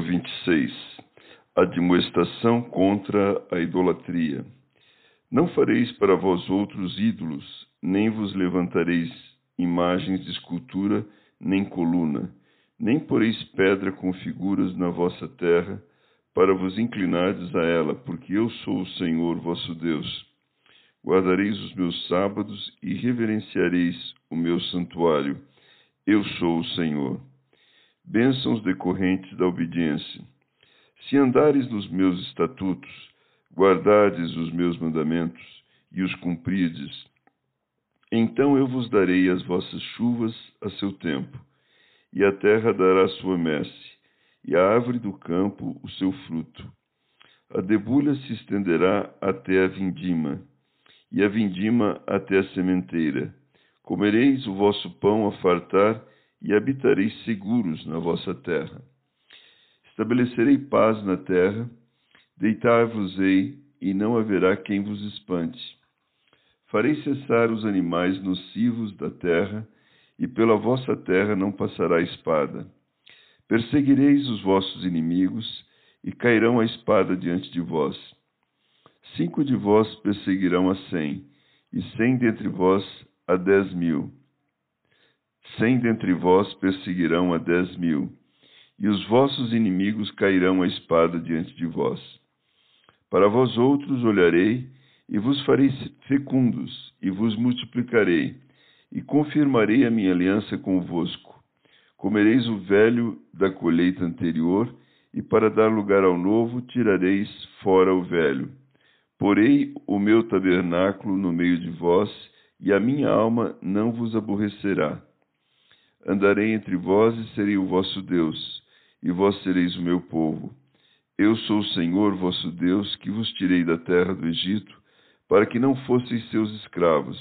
26 Admoestação contra a idolatria Não fareis para vós outros ídolos, nem vos levantareis imagens de escultura, nem coluna, nem poreis pedra com figuras na vossa terra, para vos inclinardes a ela, porque eu sou o Senhor vosso Deus. Guardareis os meus sábados e reverenciareis o meu santuário. Eu sou o Senhor bênçãos decorrentes da obediência. Se andares nos meus estatutos, guardardes os meus mandamentos e os cumprides, então eu vos darei as vossas chuvas a seu tempo, e a terra dará sua messe, e a árvore do campo o seu fruto. A debulha se estenderá até a vindima, e a vindima até a sementeira. Comereis o vosso pão a fartar e habitareis seguros na vossa terra. Estabelecerei paz na terra, deitar-vos-ei, e não haverá quem vos espante. Farei cessar os animais nocivos da terra, e pela vossa terra não passará espada. Perseguireis os vossos inimigos, e cairão a espada diante de vós. Cinco de vós perseguirão a cem, e cem dentre vós a dez mil Cem dentre vós perseguirão a dez mil, e os vossos inimigos cairão a espada diante de vós. Para vós outros olharei, e vos farei fecundos, e vos multiplicarei, e confirmarei a minha aliança convosco. Comereis o velho da colheita anterior, e para dar lugar ao novo, tirareis fora o velho. Porei o meu tabernáculo no meio de vós, e a minha alma não vos aborrecerá Andarei entre vós e serei o vosso Deus, e vós sereis o meu povo. Eu sou o Senhor vosso Deus, que vos tirei da terra do Egito, para que não fosseis seus escravos.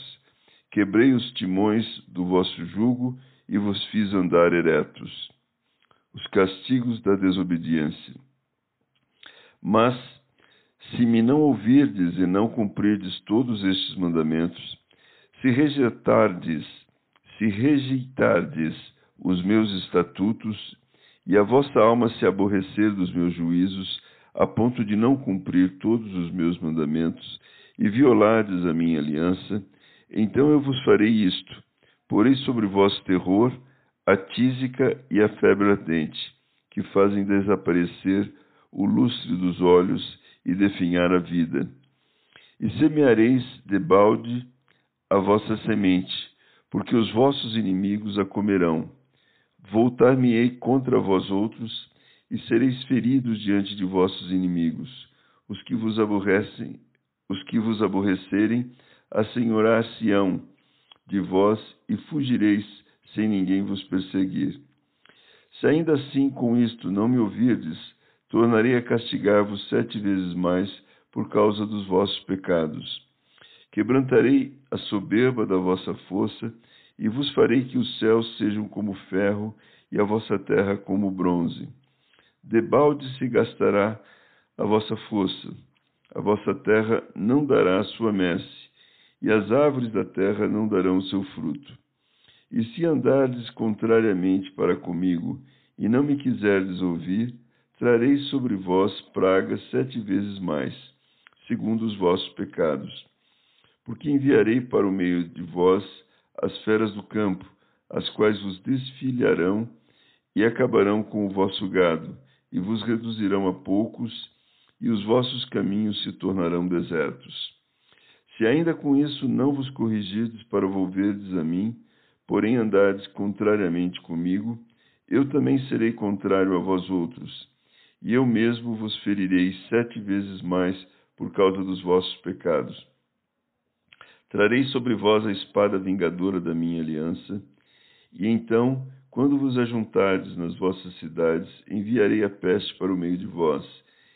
Quebrei os timões do vosso jugo e vos fiz andar eretos. Os castigos da desobediência. Mas, se me não ouvirdes e não cumprirdes todos estes mandamentos, se rejeitardes se rejeitardes os meus estatutos e a vossa alma se aborrecer dos meus juízos, a ponto de não cumprir todos os meus mandamentos e violardes a minha aliança, então eu vos farei isto: porei sobre vós terror, a tísica e a febre ardente, que fazem desaparecer o lustre dos olhos e definhar a vida. E semeareis debalde a vossa semente, porque os vossos inimigos a comerão. Voltar-me-ei contra vós outros, e sereis feridos diante de vossos inimigos. Os que vos aborrecem, os que vos aborrecerem, assenhorar-se-ão de vós, e fugireis sem ninguém vos perseguir. Se ainda assim com isto não me ouvirdes, tornarei a castigar-vos sete vezes mais por causa dos vossos pecados. Quebrantarei a soberba da vossa força, e vos farei que os céus sejam como ferro e a vossa terra como bronze. Debalde se gastará a vossa força, a vossa terra não dará sua messe, e as árvores da terra não darão seu fruto. E se andardes contrariamente para comigo, e não me quiserdes ouvir, trarei sobre vós pragas sete vezes mais, segundo os vossos pecados porque enviarei para o meio de vós as feras do campo, as quais vos desfilharão e acabarão com o vosso gado, e vos reduzirão a poucos, e os vossos caminhos se tornarão desertos. Se ainda com isso não vos corrigirdes para volverdes a mim, porém andardes contrariamente comigo, eu também serei contrário a vós outros, e eu mesmo vos ferirei sete vezes mais por causa dos vossos pecados. Trarei sobre vós a espada vingadora da minha aliança, e então, quando vos ajuntardes nas vossas cidades, enviarei a peste para o meio de vós,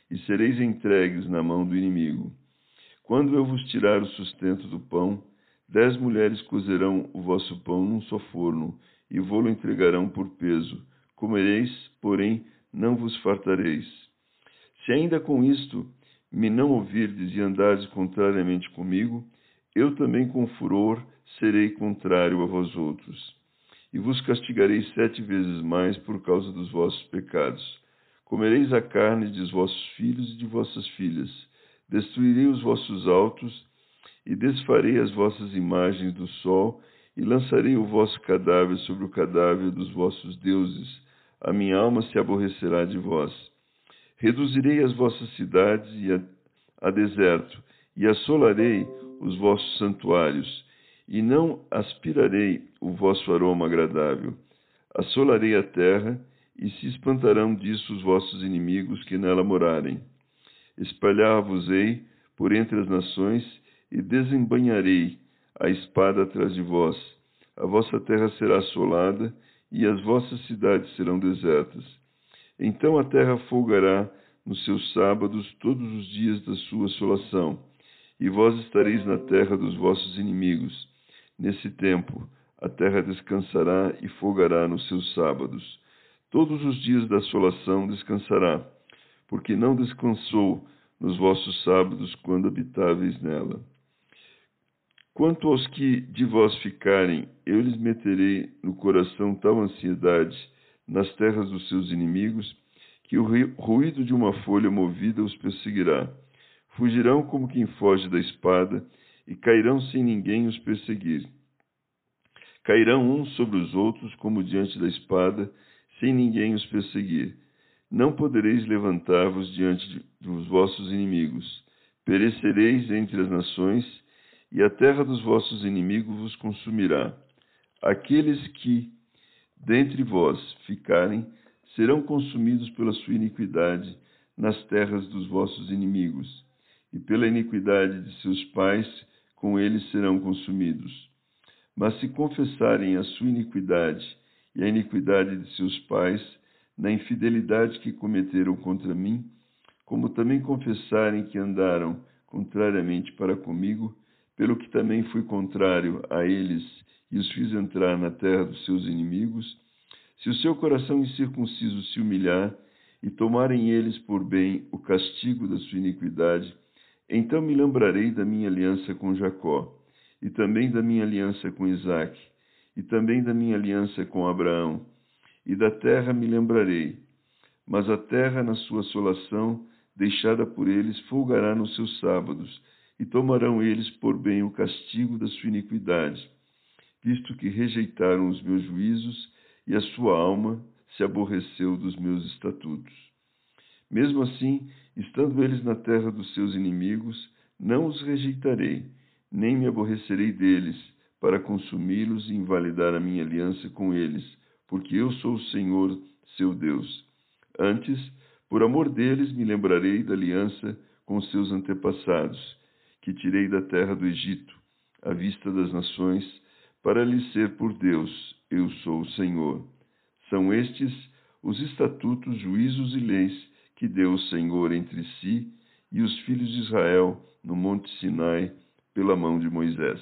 e sereis entregues na mão do inimigo. Quando eu vos tirar o sustento do pão, dez mulheres cozerão o vosso pão num só forno, e vô-lo entregarão por peso. Comereis, porém, não vos fartareis. Se ainda com isto me não ouvirdes e andardes contrariamente comigo, eu também com furor serei contrário a vós outros. E vos castigarei sete vezes mais por causa dos vossos pecados. Comereis a carne de vossos filhos e de vossas filhas. Destruirei os vossos altos e desfarei as vossas imagens do sol e lançarei o vosso cadáver sobre o cadáver dos vossos deuses. A minha alma se aborrecerá de vós. Reduzirei as vossas cidades a, deserto e assolarei os vossos santuários e não aspirarei o vosso aroma agradável. Assolarei a terra e se espantarão disso os vossos inimigos que nela morarem. Espalhar-vos-ei por entre as nações e desembanharei a espada atrás de vós. A vossa terra será assolada e as vossas cidades serão desertas. Então a terra folgará nos seus sábados todos os dias da sua assolação, e vós estareis na terra dos vossos inimigos. Nesse tempo a terra descansará e folgará nos seus sábados. Todos os dias da assolação descansará, porque não descansou nos vossos sábados quando habitáveis nela. Quanto aos que de vós ficarem, eu lhes meterei no coração tal ansiedade nas terras dos seus inimigos, que o ruído de uma folha movida os perseguirá. Fugirão como quem foge da espada, e cairão sem ninguém os perseguir. Cairão uns sobre os outros como diante da espada, sem ninguém os perseguir. Não podereis levantar-vos diante dos vossos inimigos. Perecereis entre as nações, e a terra dos vossos inimigos vos consumirá. Aqueles que dentre vós ficarem serão consumidos pela sua iniquidade nas terras dos vossos inimigos, e pela iniquidade de seus pais com eles serão consumidos. Mas se confessarem a sua iniquidade e a iniquidade de seus pais, na infidelidade que cometeram contra mim, como também confessarem que andaram contrariamente para comigo, pelo que também fui contrário a eles e os fiz entrar na terra dos seus inimigos, se o seu coração incircunciso se humilhar e tomarem eles por bem o castigo da sua iniquidade, então me lembrarei da minha aliança com Jacó, e também da minha aliança com Isaque, e também da minha aliança com Abraão, e da terra me lembrarei. Mas a terra, na sua assolação, deixada por eles, folgará nos seus sábados, e tomarão eles por bem o castigo da sua iniquidade, visto que rejeitaram os meus juízos e a sua alma se aborreceu dos meus estatutos. Mesmo assim, estando eles na terra dos seus inimigos, não os rejeitarei, nem me aborrecerei deles, para consumi-los e invalidar a minha aliança com eles, porque eu sou o Senhor, seu Deus. Antes, por amor deles, me lembrarei da aliança com seus antepassados que tirei da terra do Egito, à vista das nações, para lhes ser por Deus, eu sou o Senhor. São estes os estatutos, juízos e leis que deu o Senhor entre si e os filhos de Israel no monte Sinai pela mão de Moisés.